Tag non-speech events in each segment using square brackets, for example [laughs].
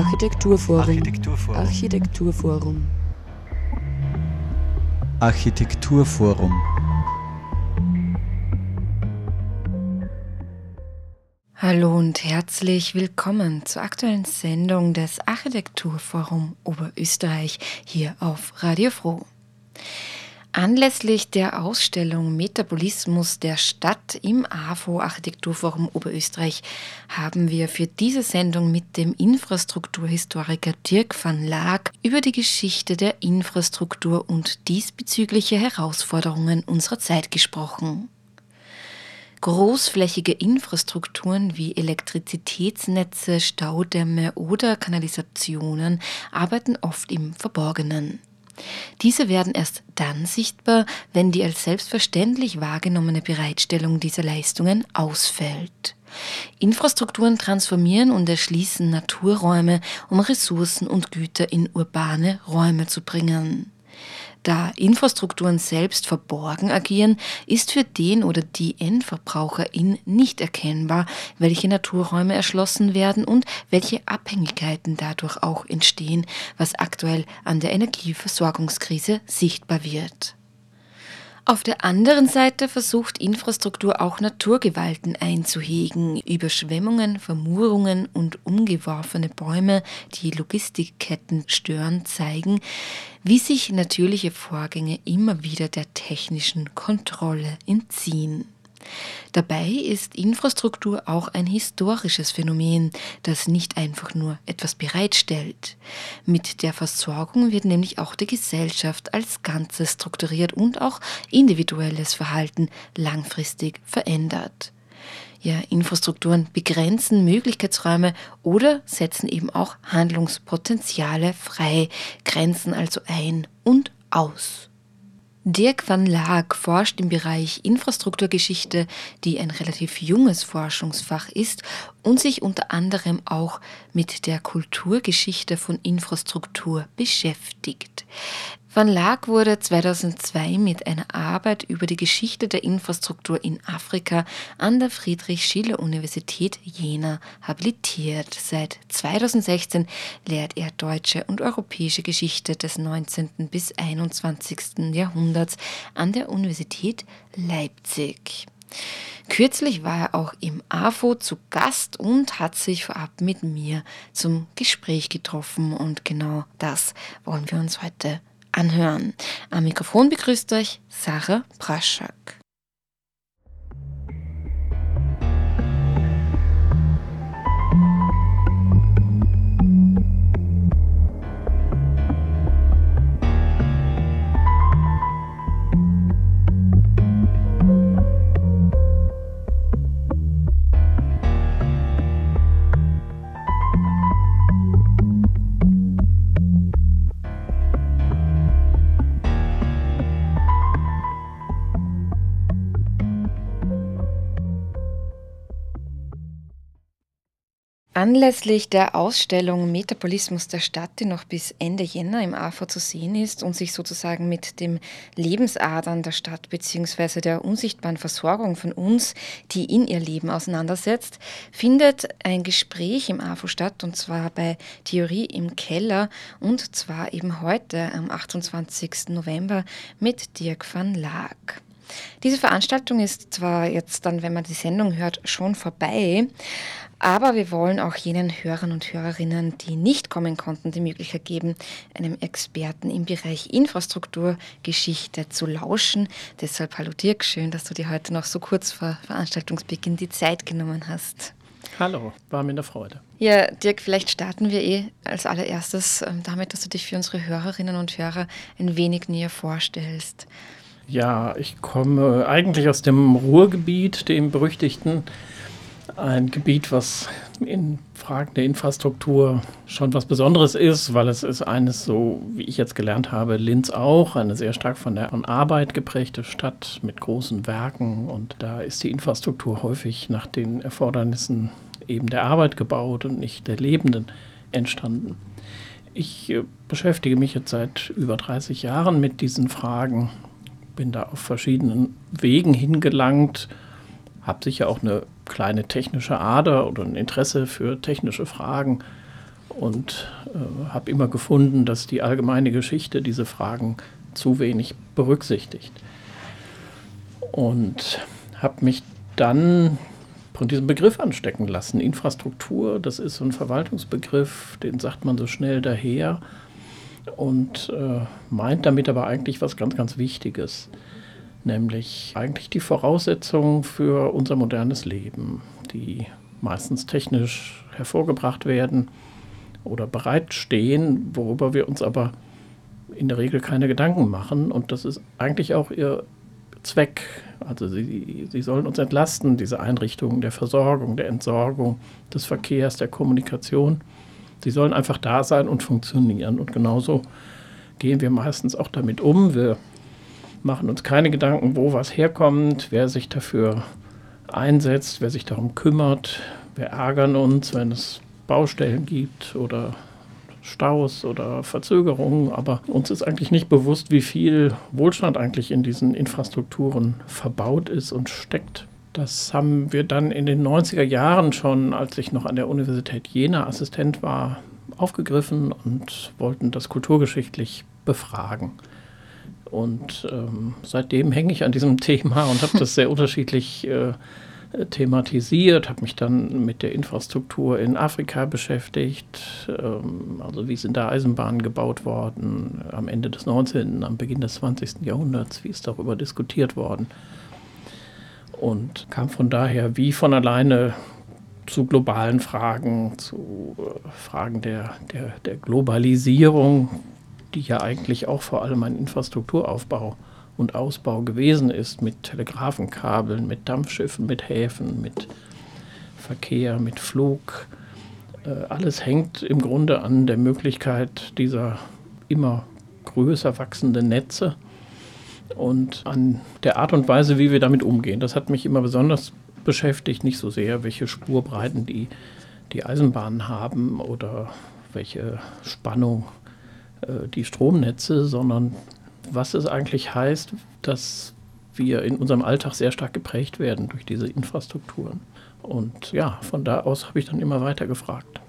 Architekturforum. Architekturforum. Architekturforum. Architekturforum. Hallo und herzlich willkommen zur aktuellen Sendung des Architekturforum Oberösterreich hier auf Radio Froh. Anlässlich der Ausstellung Metabolismus der Stadt im AFO Architekturforum Oberösterreich haben wir für diese Sendung mit dem Infrastrukturhistoriker Dirk van Laak über die Geschichte der Infrastruktur und diesbezügliche Herausforderungen unserer Zeit gesprochen. Großflächige Infrastrukturen wie Elektrizitätsnetze, Staudämme oder Kanalisationen arbeiten oft im Verborgenen. Diese werden erst dann sichtbar, wenn die als selbstverständlich wahrgenommene Bereitstellung dieser Leistungen ausfällt. Infrastrukturen transformieren und erschließen Naturräume, um Ressourcen und Güter in urbane Räume zu bringen. Da Infrastrukturen selbst verborgen agieren, ist für den oder die Endverbraucherin nicht erkennbar, welche Naturräume erschlossen werden und welche Abhängigkeiten dadurch auch entstehen, was aktuell an der Energieversorgungskrise sichtbar wird. Auf der anderen Seite versucht Infrastruktur auch Naturgewalten einzuhegen. Überschwemmungen, Vermurungen und umgeworfene Bäume, die Logistikketten stören, zeigen, wie sich natürliche Vorgänge immer wieder der technischen Kontrolle entziehen. Dabei ist Infrastruktur auch ein historisches Phänomen, das nicht einfach nur etwas bereitstellt. Mit der Versorgung wird nämlich auch die Gesellschaft als Ganzes strukturiert und auch individuelles Verhalten langfristig verändert. Ja, Infrastrukturen begrenzen Möglichkeitsräume oder setzen eben auch Handlungspotenziale frei, grenzen also ein und aus. Dirk van Laak forscht im Bereich Infrastrukturgeschichte, die ein relativ junges Forschungsfach ist und sich unter anderem auch mit der Kulturgeschichte von Infrastruktur beschäftigt. Van Laak wurde 2002 mit einer Arbeit über die Geschichte der Infrastruktur in Afrika an der Friedrich-Schiller-Universität Jena habilitiert. Seit 2016 lehrt er deutsche und europäische Geschichte des 19. bis 21. Jahrhunderts an der Universität Leipzig. Kürzlich war er auch im AFO zu Gast und hat sich vorab mit mir zum Gespräch getroffen und genau das wollen wir uns heute anhören. Am Mikrofon begrüßt euch Sarah Praschak. Anlässlich der Ausstellung Metabolismus der Stadt, die noch bis Ende Jänner im AV zu sehen ist und sich sozusagen mit dem Lebensadern der Stadt bzw. der unsichtbaren Versorgung von uns, die in ihr Leben auseinandersetzt, findet ein Gespräch im AV statt und zwar bei Theorie im Keller und zwar eben heute am 28. November mit Dirk van Laak. Diese Veranstaltung ist zwar jetzt dann, wenn man die Sendung hört, schon vorbei, aber wir wollen auch jenen Hörern und Hörerinnen, die nicht kommen konnten, die Möglichkeit geben, einem Experten im Bereich Infrastrukturgeschichte zu lauschen. Deshalb hallo Dirk, schön, dass du dir heute noch so kurz vor Veranstaltungsbeginn die Zeit genommen hast. Hallo, war mir eine Freude. Ja, Dirk, vielleicht starten wir eh als allererstes ähm, damit, dass du dich für unsere Hörerinnen und Hörer ein wenig näher vorstellst. Ja, ich komme eigentlich aus dem Ruhrgebiet, dem berüchtigten ein Gebiet, was in Fragen der Infrastruktur schon was Besonderes ist, weil es ist eines, so wie ich jetzt gelernt habe, Linz auch, eine sehr stark von der Arbeit geprägte Stadt mit großen Werken und da ist die Infrastruktur häufig nach den Erfordernissen eben der Arbeit gebaut und nicht der Lebenden entstanden. Ich äh, beschäftige mich jetzt seit über 30 Jahren mit diesen Fragen, bin da auf verschiedenen Wegen hingelangt, habe sicher auch eine kleine technische Ader oder ein Interesse für technische Fragen. und äh, habe immer gefunden, dass die allgemeine Geschichte diese Fragen zu wenig berücksichtigt. Und habe mich dann von diesem Begriff anstecken lassen. Infrastruktur, das ist so ein Verwaltungsbegriff, den sagt man so schnell daher und äh, meint damit aber eigentlich was ganz, ganz Wichtiges, nämlich eigentlich die Voraussetzungen für unser modernes Leben, die meistens technisch hervorgebracht werden oder bereitstehen, worüber wir uns aber in der Regel keine Gedanken machen. Und das ist eigentlich auch ihr Zweck. Also sie, sie sollen uns entlasten, diese Einrichtungen der Versorgung, der Entsorgung, des Verkehrs, der Kommunikation. Sie sollen einfach da sein und funktionieren. Und genauso gehen wir meistens auch damit um. Wir machen uns keine Gedanken, wo was herkommt, wer sich dafür einsetzt, wer sich darum kümmert. Wir ärgern uns, wenn es Baustellen gibt oder Staus oder Verzögerungen, aber uns ist eigentlich nicht bewusst, wie viel Wohlstand eigentlich in diesen Infrastrukturen verbaut ist und steckt. Das haben wir dann in den 90er Jahren schon, als ich noch an der Universität Jena Assistent war, aufgegriffen und wollten das kulturgeschichtlich befragen. Und ähm, seitdem hänge ich an diesem [laughs] Thema und habe das sehr unterschiedlich äh, thematisiert, habe mich dann mit der Infrastruktur in Afrika beschäftigt. Ähm, also wie sind da Eisenbahnen gebaut worden am Ende des 19., am Beginn des 20. Jahrhunderts, wie ist darüber diskutiert worden und kam von daher wie von alleine zu globalen Fragen, zu äh, Fragen der, der, der Globalisierung, die ja eigentlich auch vor allem ein Infrastrukturaufbau und Ausbau gewesen ist mit Telegrafenkabeln, mit Dampfschiffen, mit Häfen, mit Verkehr, mit Flug. Äh, alles hängt im Grunde an der Möglichkeit dieser immer größer wachsenden Netze und an der Art und Weise, wie wir damit umgehen. Das hat mich immer besonders beschäftigt, nicht so sehr, welche Spurbreiten die, die Eisenbahnen haben oder welche Spannung die Stromnetze, sondern was es eigentlich heißt, dass wir in unserem Alltag sehr stark geprägt werden durch diese Infrastrukturen. Und ja, von da aus habe ich dann immer weiter gefragt.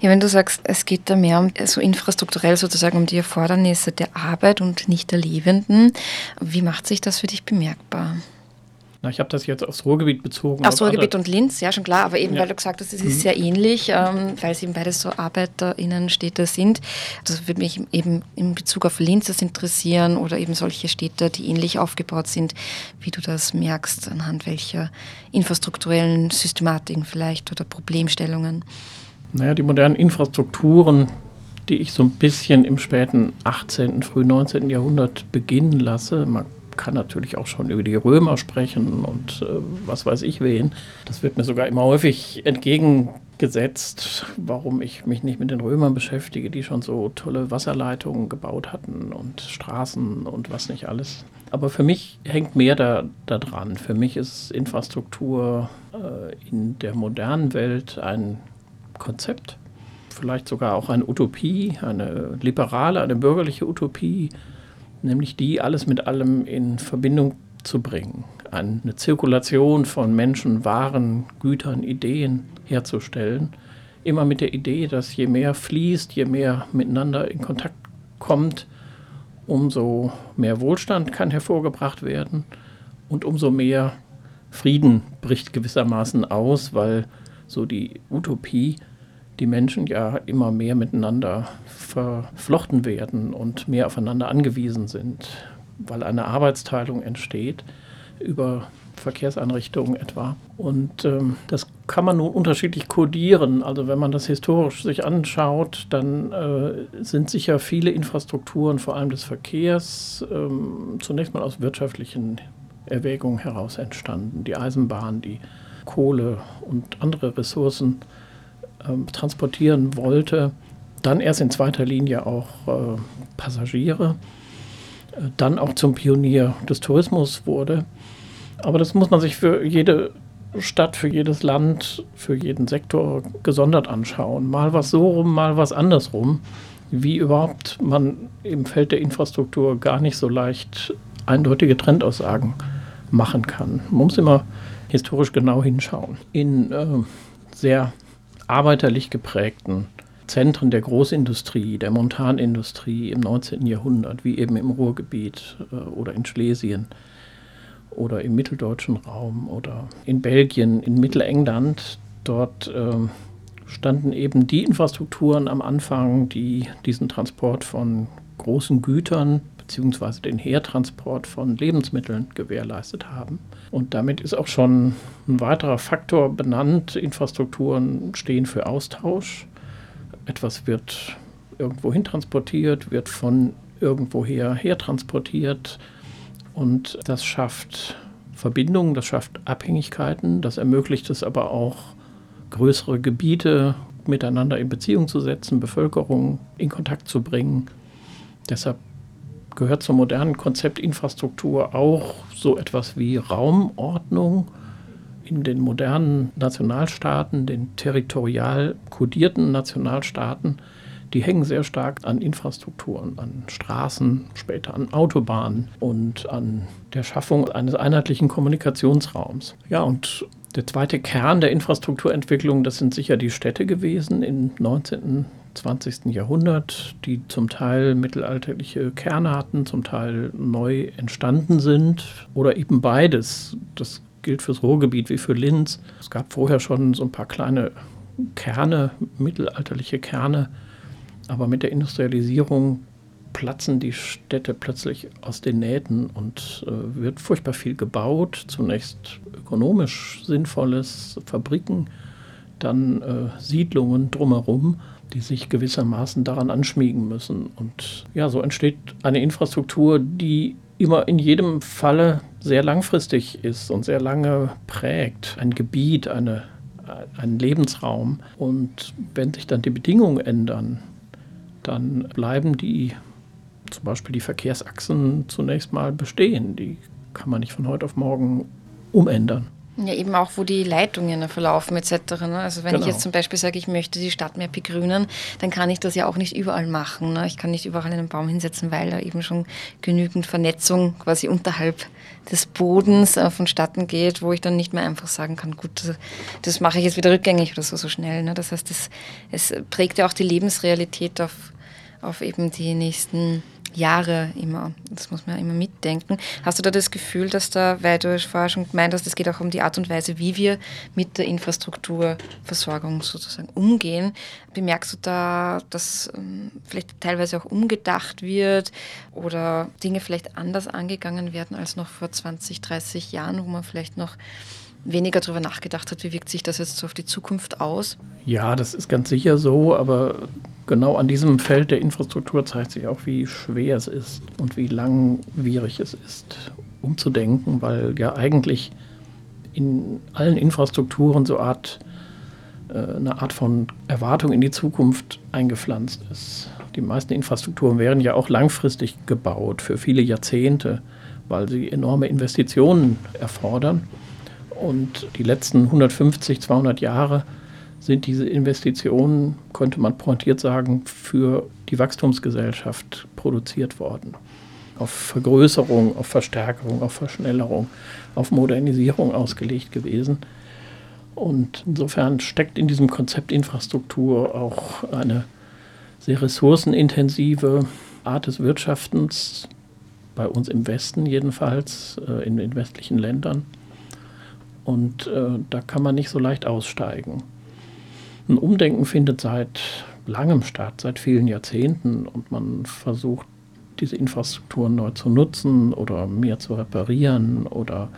Ja, wenn du sagst, es geht da mehr um so infrastrukturell sozusagen um die Erfordernisse der Arbeit und nicht der Lebenden, wie macht sich das für dich bemerkbar? Na, ich habe das jetzt aufs Ruhrgebiet bezogen. Aufs Ruhrgebiet und Linz, ja schon klar, aber eben ja. weil du gesagt hast, es ist mhm. sehr ähnlich, ähm, weil es eben beides so ArbeiterInnenstädte sind. Das würde mich eben in Bezug auf Linz das interessieren oder eben solche Städte, die ähnlich aufgebaut sind, wie du das merkst, anhand welcher infrastrukturellen Systematiken vielleicht oder Problemstellungen. Naja, die modernen Infrastrukturen, die ich so ein bisschen im späten 18., frühen 19. Jahrhundert beginnen lasse, man kann natürlich auch schon über die Römer sprechen und äh, was weiß ich wen. Das wird mir sogar immer häufig entgegengesetzt, warum ich mich nicht mit den Römern beschäftige, die schon so tolle Wasserleitungen gebaut hatten und Straßen und was nicht alles. Aber für mich hängt mehr da, da dran. Für mich ist Infrastruktur äh, in der modernen Welt ein Konzept, vielleicht sogar auch eine Utopie, eine liberale, eine bürgerliche Utopie, nämlich die, alles mit allem in Verbindung zu bringen, eine Zirkulation von Menschen, Waren, Gütern, Ideen herzustellen, immer mit der Idee, dass je mehr fließt, je mehr miteinander in Kontakt kommt, umso mehr Wohlstand kann hervorgebracht werden und umso mehr Frieden bricht gewissermaßen aus, weil so die Utopie die Menschen ja immer mehr miteinander verflochten werden und mehr aufeinander angewiesen sind, weil eine Arbeitsteilung entsteht über Verkehrseinrichtungen etwa. Und ähm, das kann man nun unterschiedlich kodieren. Also wenn man das historisch sich anschaut, dann äh, sind sicher viele Infrastrukturen, vor allem des Verkehrs, ähm, zunächst mal aus wirtschaftlichen Erwägungen heraus entstanden. Die Eisenbahn, die Kohle und andere Ressourcen ähm, transportieren wollte. Dann erst in zweiter Linie auch äh, Passagiere, äh, dann auch zum Pionier des Tourismus wurde. Aber das muss man sich für jede Stadt, für jedes Land, für jeden Sektor gesondert anschauen. Mal was so rum, mal was andersrum. Wie überhaupt man im Feld der Infrastruktur gar nicht so leicht eindeutige Trendaussagen machen kann. Man muss immer historisch genau hinschauen. In äh, sehr arbeiterlich geprägten Zentren der Großindustrie, der Montanindustrie im 19. Jahrhundert, wie eben im Ruhrgebiet äh, oder in Schlesien oder im mitteldeutschen Raum oder in Belgien, in Mittelengland, dort äh, standen eben die Infrastrukturen am Anfang, die diesen Transport von großen Gütern bzw. den Hertransport von Lebensmitteln gewährleistet haben. Und damit ist auch schon ein weiterer Faktor benannt. Infrastrukturen stehen für Austausch etwas wird irgendwo hin transportiert, wird von irgendwoher her transportiert und das schafft Verbindungen, das schafft Abhängigkeiten, das ermöglicht es aber auch, größere Gebiete miteinander in Beziehung zu setzen, Bevölkerung in Kontakt zu bringen. Deshalb gehört zum modernen Konzept Infrastruktur auch so etwas wie Raumordnung, in den modernen Nationalstaaten, den territorial kodierten Nationalstaaten, die hängen sehr stark an Infrastrukturen, an Straßen, später an Autobahnen und an der Schaffung eines einheitlichen Kommunikationsraums. Ja, und der zweite Kern der Infrastrukturentwicklung, das sind sicher die Städte gewesen im 19. 20. Jahrhundert, die zum Teil mittelalterliche Kerne hatten, zum Teil neu entstanden sind oder eben beides. Das gilt fürs Ruhrgebiet wie für Linz. Es gab vorher schon so ein paar kleine Kerne, mittelalterliche Kerne, aber mit der Industrialisierung platzen die Städte plötzlich aus den Nähten und äh, wird furchtbar viel gebaut. Zunächst ökonomisch sinnvolles, Fabriken, dann äh, Siedlungen drumherum, die sich gewissermaßen daran anschmiegen müssen. Und ja, so entsteht eine Infrastruktur, die immer in jedem Falle sehr langfristig ist und sehr lange prägt. Ein Gebiet, eine, ein Lebensraum. Und wenn sich dann die Bedingungen ändern, dann bleiben die, zum Beispiel die Verkehrsachsen zunächst mal bestehen. Die kann man nicht von heute auf morgen umändern. Ja, eben auch, wo die Leitungen verlaufen etc. Ne? Also wenn genau. ich jetzt zum Beispiel sage, ich möchte die Stadt mehr begrünen, dann kann ich das ja auch nicht überall machen. Ne? Ich kann nicht überall einen Baum hinsetzen, weil da eben schon genügend Vernetzung quasi unterhalb des Bodens äh, vonstatten geht, wo ich dann nicht mehr einfach sagen kann, gut, das, das mache ich jetzt wieder rückgängig oder so, so schnell. Ne? Das heißt, das, es prägt ja auch die Lebensrealität auf, auf eben die nächsten Jahre immer. Das muss man ja immer mitdenken. Hast du da das Gefühl, dass da, weil du vorher schon gemeint hast, es geht auch um die Art und Weise, wie wir mit der Infrastrukturversorgung sozusagen umgehen, bemerkst du da, dass ähm, vielleicht teilweise auch umgedacht wird oder Dinge vielleicht anders angegangen werden als noch vor 20, 30 Jahren, wo man vielleicht noch weniger darüber nachgedacht hat, wie wirkt sich das jetzt so auf die Zukunft aus? Ja, das ist ganz sicher so, aber genau an diesem Feld der Infrastruktur zeigt sich auch, wie schwer es ist und wie langwierig es ist, umzudenken, weil ja eigentlich in allen Infrastrukturen so Art, äh, eine Art von Erwartung in die Zukunft eingepflanzt ist. Die meisten Infrastrukturen werden ja auch langfristig gebaut, für viele Jahrzehnte, weil sie enorme Investitionen erfordern. Und die letzten 150, 200 Jahre sind diese Investitionen, könnte man pointiert sagen, für die Wachstumsgesellschaft produziert worden. Auf Vergrößerung, auf Verstärkung, auf Verschnellerung, auf Modernisierung ausgelegt gewesen. Und insofern steckt in diesem Konzept Infrastruktur auch eine sehr ressourcenintensive Art des Wirtschaftens, bei uns im Westen jedenfalls, äh, in den westlichen Ländern. Und äh, da kann man nicht so leicht aussteigen. Ein Umdenken findet seit langem statt, seit vielen Jahrzehnten und man versucht, diese Infrastrukturen neu zu nutzen oder mehr zu reparieren oder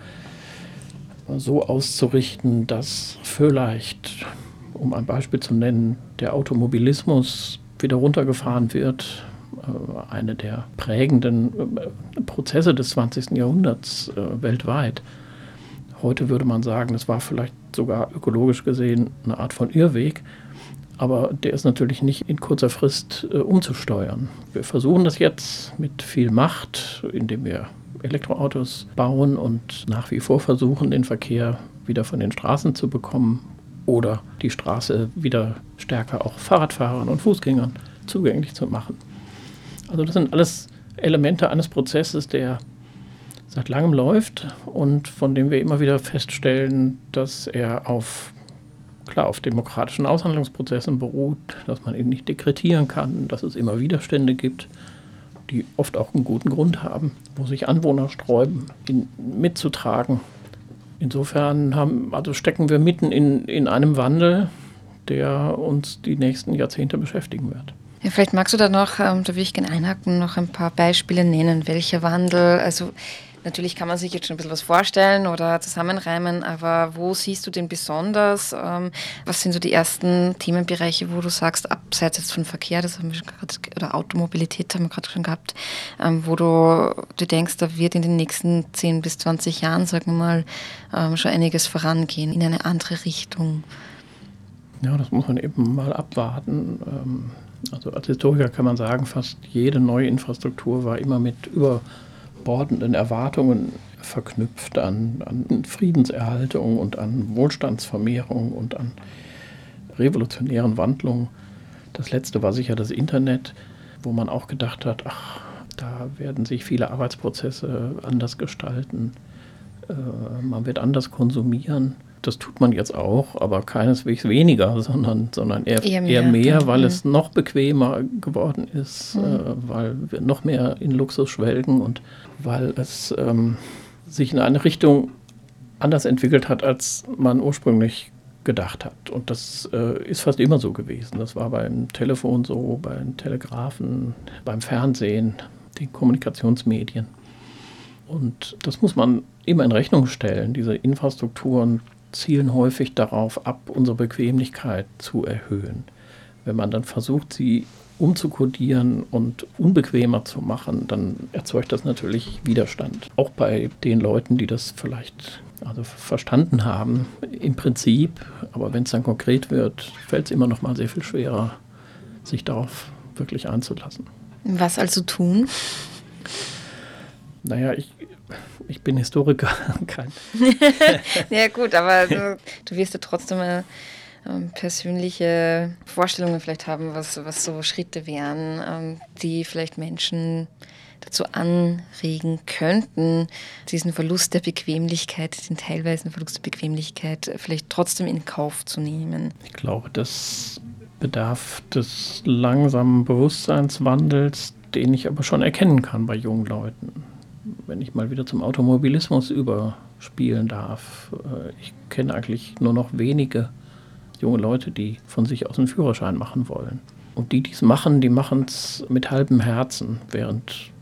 so auszurichten, dass vielleicht, um ein Beispiel zu nennen, der Automobilismus wieder runtergefahren wird. Äh, eine der prägenden äh, Prozesse des 20. Jahrhunderts äh, weltweit. Heute würde man sagen, es war vielleicht sogar ökologisch gesehen eine Art von Irrweg. Aber der ist natürlich nicht in kurzer Frist äh, umzusteuern. Wir versuchen das jetzt mit viel Macht, indem wir Elektroautos bauen und nach wie vor versuchen, den Verkehr wieder von den Straßen zu bekommen oder die Straße wieder stärker auch Fahrradfahrern und Fußgängern zugänglich zu machen. Also das sind alles Elemente eines Prozesses, der seit langem läuft und von dem wir immer wieder feststellen, dass er auf klar auf demokratischen Aushandlungsprozessen beruht, dass man eben nicht dekretieren kann, dass es immer Widerstände gibt, die oft auch einen guten Grund haben, wo sich Anwohner sträuben, ihn mitzutragen. Insofern haben, also stecken wir mitten in, in einem Wandel, der uns die nächsten Jahrzehnte beschäftigen wird. Ja, vielleicht magst du da noch, ähm, da würde ich gerne einhaken, noch ein paar Beispiele nennen, welcher Wandel, also Natürlich kann man sich jetzt schon ein bisschen was vorstellen oder zusammenreimen, aber wo siehst du den besonders? Ähm, was sind so die ersten Themenbereiche, wo du sagst, abseits jetzt von Verkehr, das haben wir gerade, oder Automobilität haben wir gerade schon gehabt, ähm, wo du, du denkst, da wird in den nächsten 10 bis 20 Jahren, sagen wir mal, ähm, schon einiges vorangehen in eine andere Richtung? Ja, das muss man eben mal abwarten. Also als Historiker kann man sagen, fast jede neue Infrastruktur war immer mit über überbordenden Erwartungen verknüpft an, an Friedenserhaltung und an Wohlstandsvermehrung und an revolutionären Wandlungen. Das letzte war sicher das Internet, wo man auch gedacht hat, ach, da werden sich viele Arbeitsprozesse anders gestalten, äh, man wird anders konsumieren. Das tut man jetzt auch, aber keineswegs weniger, sondern, sondern eher, eher mehr, eher mehr weil es noch bequemer geworden ist, mhm. äh, weil wir noch mehr in Luxus schwelgen und weil es ähm, sich in eine Richtung anders entwickelt hat, als man ursprünglich gedacht hat. Und das äh, ist fast immer so gewesen. Das war beim Telefon so, beim Telegrafen, beim Fernsehen, den Kommunikationsmedien. Und das muss man immer in Rechnung stellen. Diese Infrastrukturen zielen häufig darauf ab, unsere Bequemlichkeit zu erhöhen. Wenn man dann versucht, sie umzukodieren und unbequemer zu machen, dann erzeugt das natürlich Widerstand. Auch bei den Leuten, die das vielleicht also verstanden haben im Prinzip, aber wenn es dann konkret wird, fällt es immer noch mal sehr viel schwerer, sich darauf wirklich einzulassen. Was also tun? Naja, ich, ich bin Historiker. [laughs] Kein. [laughs] ja gut, aber du, du wirst ja trotzdem eine ähm, persönliche Vorstellungen vielleicht haben, was, was so Schritte wären, ähm, die vielleicht Menschen dazu anregen könnten, diesen Verlust der Bequemlichkeit, den teilweisen Verlust der Bequemlichkeit vielleicht trotzdem in Kauf zu nehmen? Ich glaube, das bedarf des langsamen Bewusstseinswandels, den ich aber schon erkennen kann bei jungen Leuten. Wenn ich mal wieder zum Automobilismus überspielen darf. Äh, ich kenne eigentlich nur noch wenige junge Leute, die von sich aus einen Führerschein machen wollen. Und die, die es machen, die machen es mit halbem Herzen, während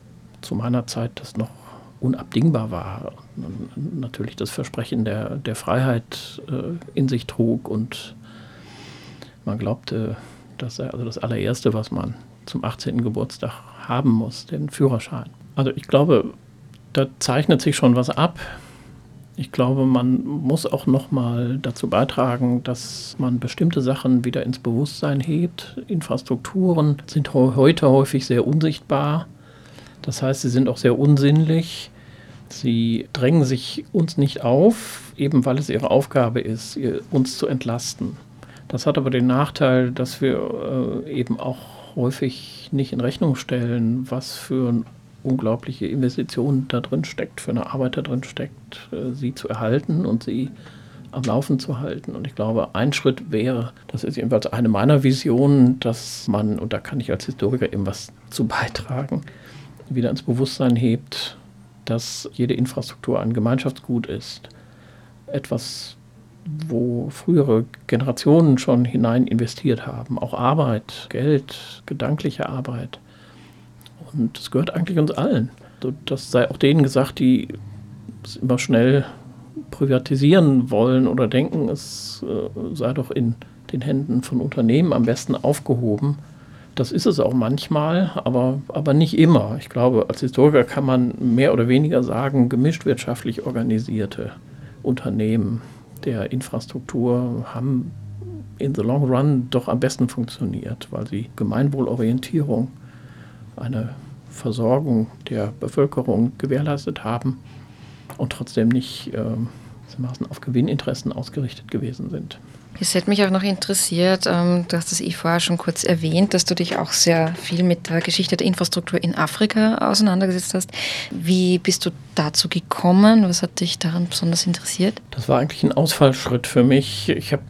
zu meiner Zeit das noch unabdingbar war. Und natürlich das Versprechen der, der Freiheit äh, in sich trug und man glaubte, dass er also das allererste, was man zum 18. Geburtstag haben muss, den Führerschein. Also ich glaube, da zeichnet sich schon was ab. Ich glaube, man muss auch noch mal dazu beitragen, dass man bestimmte Sachen wieder ins Bewusstsein hebt. Infrastrukturen sind heute häufig sehr unsichtbar. Das heißt, sie sind auch sehr unsinnlich. Sie drängen sich uns nicht auf, eben weil es ihre Aufgabe ist, uns zu entlasten. Das hat aber den Nachteil, dass wir äh, eben auch häufig nicht in Rechnung stellen, was für ein unglaubliche Investition da drin steckt, für eine Arbeit da drin steckt, äh, sie zu erhalten und sie am Laufen zu halten. Und ich glaube, ein Schritt wäre, das ist jedenfalls eine meiner Visionen, dass man, und da kann ich als Historiker eben was zu beitragen, wieder ins Bewusstsein hebt, dass jede Infrastruktur ein Gemeinschaftsgut ist. Etwas, wo frühere Generationen schon hinein investiert haben. Auch Arbeit, Geld, gedankliche Arbeit. Und das gehört eigentlich uns allen. Das sei auch denen gesagt, die es immer schnell privatisieren wollen oder denken, es äh, sei doch in den Händen von Unternehmen am besten aufgehoben. Das ist es auch manchmal, aber, aber nicht immer. Ich glaube, als Historiker kann man mehr oder weniger sagen, gemischt wirtschaftlich organisierte Unternehmen der Infrastruktur haben in the long run doch am besten funktioniert, weil sie Gemeinwohlorientierung eine Versorgung der Bevölkerung gewährleistet haben und trotzdem nicht äh, auf Gewinninteressen ausgerichtet gewesen sind. Es hätte mich auch noch interessiert, ähm, du hast es eh vorher schon kurz erwähnt, dass du dich auch sehr viel mit der Geschichte der Infrastruktur in Afrika auseinandergesetzt hast. Wie bist du dazu gekommen? Was hat dich daran besonders interessiert? Das war eigentlich ein Ausfallschritt für mich. Ich habe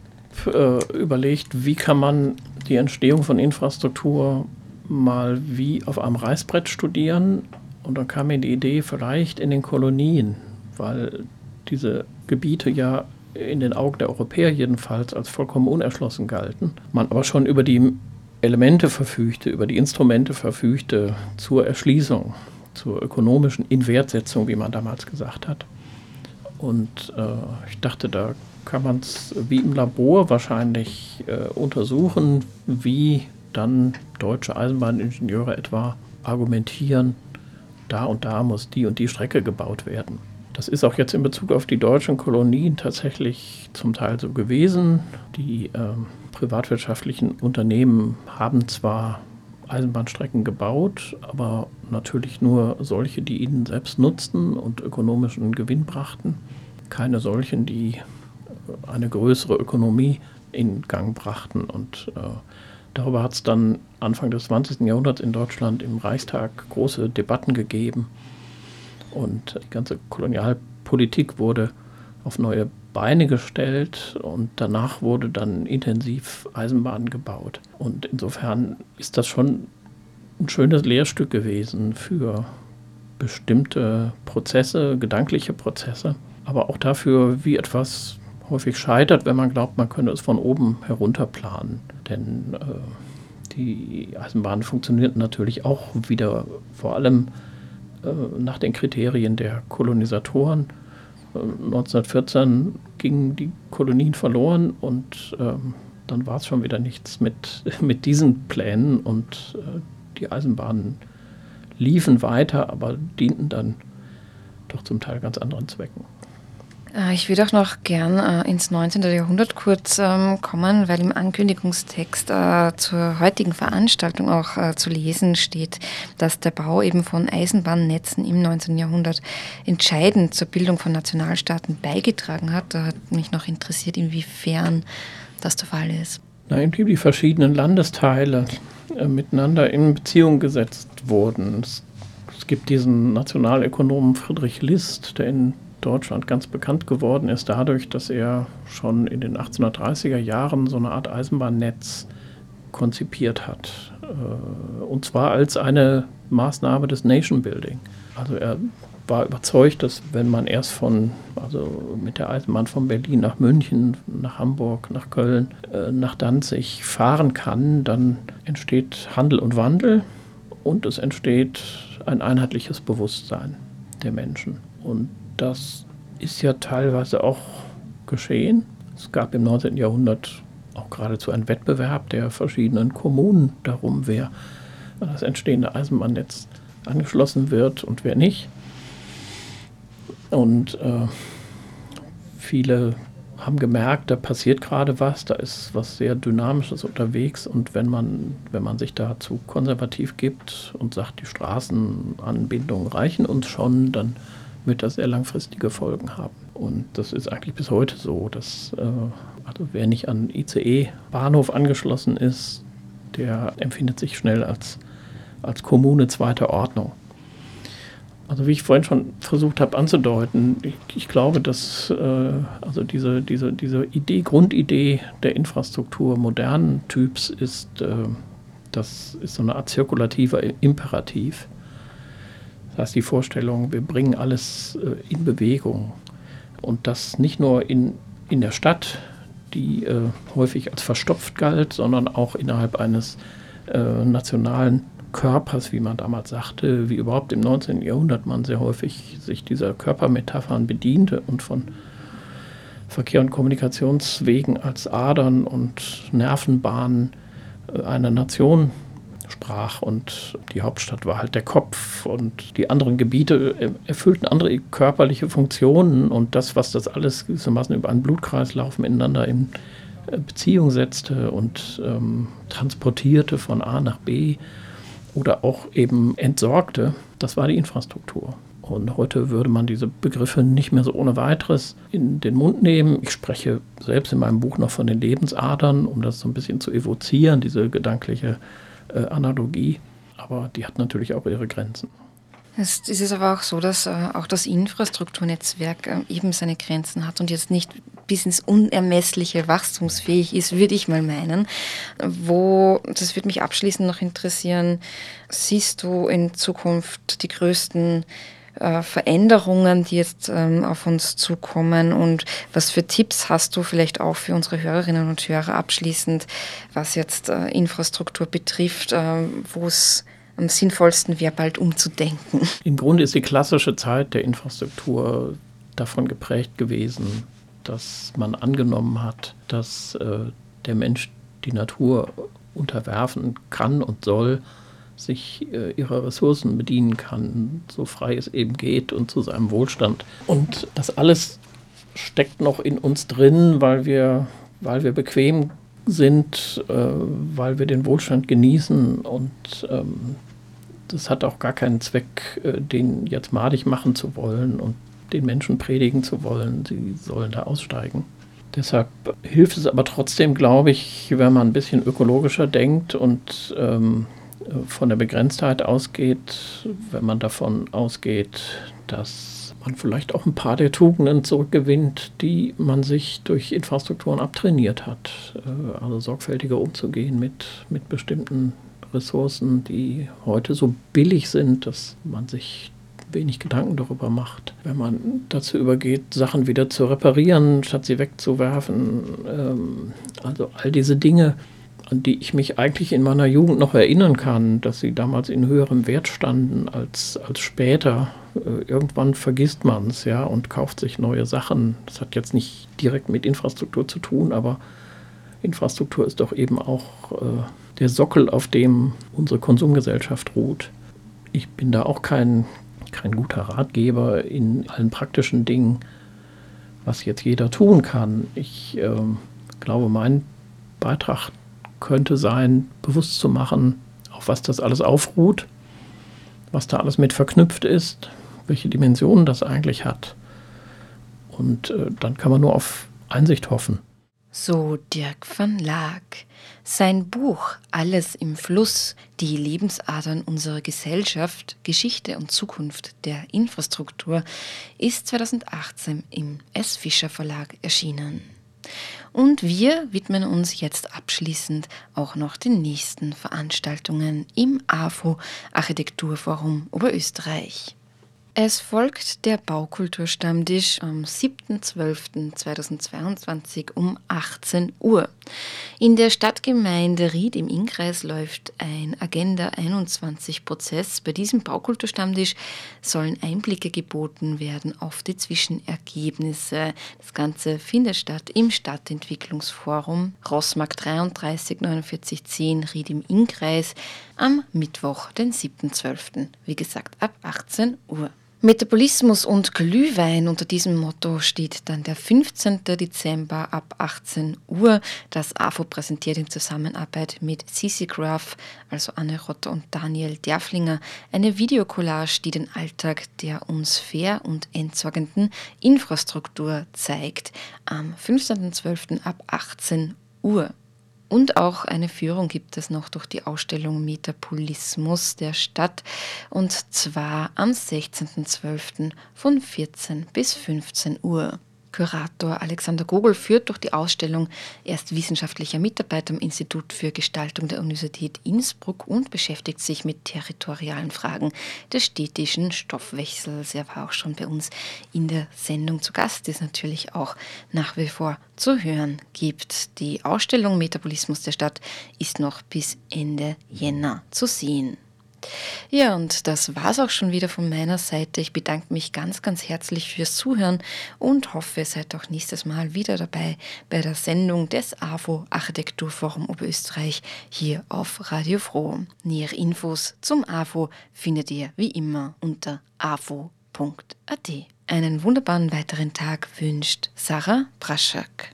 äh, überlegt, wie kann man die Entstehung von Infrastruktur mal wie auf einem Reißbrett studieren. Und dann kam mir die Idee, vielleicht in den Kolonien, weil diese Gebiete ja in den Augen der Europäer jedenfalls als vollkommen unerschlossen galten. Man aber schon über die Elemente verfügte, über die Instrumente verfügte zur Erschließung, zur ökonomischen Inwertsetzung, wie man damals gesagt hat. Und äh, ich dachte, da kann man es wie im Labor wahrscheinlich äh, untersuchen, wie dann deutsche Eisenbahningenieure etwa argumentieren, da und da muss die und die Strecke gebaut werden. Das ist auch jetzt in Bezug auf die deutschen Kolonien tatsächlich zum Teil so gewesen. Die äh, privatwirtschaftlichen Unternehmen haben zwar Eisenbahnstrecken gebaut, aber natürlich nur solche, die ihnen selbst nutzten und ökonomischen Gewinn brachten. Keine solchen, die eine größere Ökonomie in Gang brachten. Und äh, darüber hat es dann Anfang des 20. Jahrhunderts in Deutschland im Reichstag große Debatten gegeben. Und die ganze Kolonialpolitik wurde auf neue Beine gestellt und danach wurde dann intensiv Eisenbahn gebaut. Und insofern ist das schon ein schönes Lehrstück gewesen für bestimmte Prozesse, gedankliche Prozesse, aber auch dafür, wie etwas häufig scheitert, wenn man glaubt, man könne es von oben herunter planen. Denn äh, die Eisenbahn funktioniert natürlich auch wieder vor allem äh, nach den Kriterien der Kolonisatoren. 1914 äh, gingen die Kolonien verloren und ähm, dann war es schon wieder nichts mit, [laughs] mit diesen Plänen und äh, die Eisenbahnen liefen weiter, aber dienten dann doch zum Teil ganz anderen Zwecken. Äh, ich würde auch noch gern äh, ins 19. Jahrhundert kurz ähm, kommen, weil im Ankündigungstext äh, zur heutigen Veranstaltung auch äh, zu lesen steht, dass der Bau eben von Eisenbahnnetzen im 19. Jahrhundert entscheidend zur Bildung von Nationalstaaten beigetragen hat. Da hat mich noch interessiert, inwiefern das der Fall ist. Na, indem die verschiedenen Landesteile äh, miteinander in Beziehung gesetzt wurden. Es, es gibt diesen Nationalökonomen Friedrich List, der in Deutschland ganz bekannt geworden ist dadurch, dass er schon in den 1830er Jahren so eine Art Eisenbahnnetz konzipiert hat. Äh, und zwar als eine Maßnahme des Nation Building. Also er war überzeugt, dass wenn man erst von, also mit der Eisenbahn von Berlin nach München, nach Hamburg, nach Köln, äh, nach Danzig fahren kann, dann entsteht Handel und Wandel und es entsteht ein einheitliches Bewusstsein der Menschen. Und das ist ja teilweise auch geschehen. Es gab im 19. Jahrhundert auch geradezu einen Wettbewerb der verschiedenen Kommunen darum, wer an das entstehende Eisenbahnnetz angeschlossen wird und wer nicht. Und äh, viele haben gemerkt, da passiert gerade was, da ist was sehr Dynamisches unterwegs und wenn man, wenn man sich dazu konservativ gibt und sagt, die Straßenanbindungen reichen uns schon, dann wird das sehr langfristige Folgen haben. Und das ist eigentlich bis heute so, dass äh, also wer nicht an ICE-Bahnhof angeschlossen ist, der empfindet sich schnell als, als Kommune zweiter Ordnung. Also wie ich vorhin schon versucht habe anzudeuten, ich, ich glaube, dass äh, also diese, diese, diese Idee, Grundidee der Infrastruktur modernen Typs ist, äh, das ist so eine Art zirkulativer Imperativ. Das heißt, die Vorstellung, wir bringen alles äh, in Bewegung. Und das nicht nur in, in der Stadt, die äh, häufig als verstopft galt, sondern auch innerhalb eines äh, nationalen Körpers, wie man damals sagte, wie überhaupt im 19. Jahrhundert man sehr häufig sich dieser Körpermetaphern bediente und von Verkehr und Kommunikationswegen als Adern und Nervenbahnen einer Nation sprach und die Hauptstadt war halt der Kopf und die anderen Gebiete erfüllten andere körperliche Funktionen und das, was das alles gewissermaßen über einen Blutkreislauf miteinander in äh, Beziehung setzte und ähm, transportierte von A nach B oder auch eben entsorgte, das war die Infrastruktur. Und heute würde man diese Begriffe nicht mehr so ohne weiteres in den Mund nehmen. Ich spreche selbst in meinem Buch noch von den Lebensadern, um das so ein bisschen zu evozieren, diese gedankliche äh, Analogie, aber die hat natürlich auch ihre Grenzen. Es ist aber auch so, dass äh, auch das Infrastrukturnetzwerk äh, eben seine Grenzen hat und jetzt nicht bis ins Unermessliche wachstumsfähig ist, würde ich mal meinen. Wo, das würde mich abschließend noch interessieren, siehst du in Zukunft die größten äh, Veränderungen, die jetzt ähm, auf uns zukommen und was für Tipps hast du vielleicht auch für unsere Hörerinnen und Hörer abschließend, was jetzt äh, Infrastruktur betrifft, äh, wo es am sinnvollsten wäre, bald umzudenken. Im Grunde ist die klassische Zeit der Infrastruktur davon geprägt gewesen, dass man angenommen hat, dass äh, der Mensch die Natur unterwerfen kann und soll, sich äh, ihrer Ressourcen bedienen kann, so frei es eben geht und zu seinem Wohlstand. Und das alles steckt noch in uns drin, weil wir, weil wir bequem sind, äh, weil wir den Wohlstand genießen und ähm, das hat auch gar keinen Zweck, äh, den jetzt madig machen zu wollen und den Menschen predigen zu wollen, sie sollen da aussteigen. Deshalb hilft es aber trotzdem, glaube ich, wenn man ein bisschen ökologischer denkt und ähm, von der Begrenztheit ausgeht, wenn man davon ausgeht, dass man vielleicht auch ein paar der Tugenden zurückgewinnt, die man sich durch Infrastrukturen abtrainiert hat. Äh, also sorgfältiger umzugehen mit, mit bestimmten Ressourcen, die heute so billig sind, dass man sich wenig Gedanken darüber macht. Wenn man dazu übergeht, Sachen wieder zu reparieren, statt sie wegzuwerfen. Ähm, also all diese Dinge, an die ich mich eigentlich in meiner Jugend noch erinnern kann, dass sie damals in höherem Wert standen als, als später. Äh, irgendwann vergisst man es ja und kauft sich neue Sachen. Das hat jetzt nicht direkt mit Infrastruktur zu tun, aber Infrastruktur ist doch eben auch äh, der Sockel, auf dem unsere Konsumgesellschaft ruht. Ich bin da auch kein, kein guter Ratgeber in allen praktischen Dingen, was jetzt jeder tun kann. Ich äh, glaube, mein Beitrag könnte sein, bewusst zu machen, auf was das alles aufruht, was da alles mit verknüpft ist, welche Dimensionen das eigentlich hat. Und äh, dann kann man nur auf Einsicht hoffen. So Dirk van Laak. Sein Buch Alles im Fluss, die Lebensadern unserer Gesellschaft, Geschichte und Zukunft der Infrastruktur, ist 2018 im S. Fischer Verlag erschienen. Und wir widmen uns jetzt abschließend auch noch den nächsten Veranstaltungen im AFO Architekturforum Oberösterreich. Es folgt der Baukulturstammtisch am 7.12.2022 um 18 Uhr. In der Stadtgemeinde Ried im Innkreis läuft ein Agenda 21 Prozess. Bei diesem Baukulturstammtisch sollen Einblicke geboten werden auf die Zwischenergebnisse. Das Ganze findet statt im Stadtentwicklungsforum Rossmark 33 49 10 Ried im Innkreis am Mittwoch, den 7.12. Wie gesagt, ab 18 Uhr. Metabolismus und Glühwein unter diesem Motto steht dann der 15. Dezember ab 18 Uhr. Das AFO präsentiert in Zusammenarbeit mit Cici Graf, also Anne Rotter und Daniel Derflinger, eine Videocollage, die den Alltag der uns fair und entsorgenden Infrastruktur zeigt. Am 15.12. ab 18 Uhr. Und auch eine Führung gibt es noch durch die Ausstellung Metapolismus der Stadt und zwar am 16.12. von 14 bis 15 Uhr. Kurator Alexander Gogol führt durch die Ausstellung. Er ist wissenschaftlicher Mitarbeiter am Institut für Gestaltung der Universität Innsbruck und beschäftigt sich mit territorialen Fragen des städtischen Stoffwechsels. Er war auch schon bei uns in der Sendung zu Gast, die es natürlich auch nach wie vor zu hören gibt. Die Ausstellung Metabolismus der Stadt ist noch bis Ende Jänner zu sehen. Ja, und das war's auch schon wieder von meiner Seite. Ich bedanke mich ganz, ganz herzlich fürs Zuhören und hoffe, ihr seid auch nächstes Mal wieder dabei bei der Sendung des AFO Architekturforum Oberösterreich hier auf Radio Froh. Nähere Infos zum AFO findet ihr wie immer unter afo.at. Einen wunderbaren weiteren Tag wünscht Sarah Braschak.